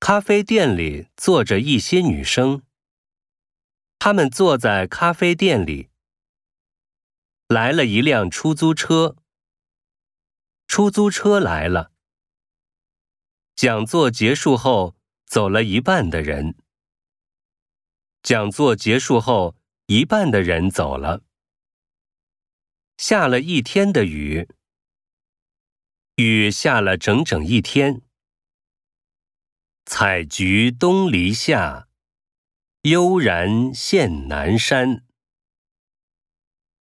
咖啡店里坐着一些女生，她们坐在咖啡店里。来了一辆出租车，出租车来了。讲座结束后，走了一半的人。讲座结束后，一半的人走了。下了一天的雨，雨下了整整一天。采菊东篱下，悠然见南山。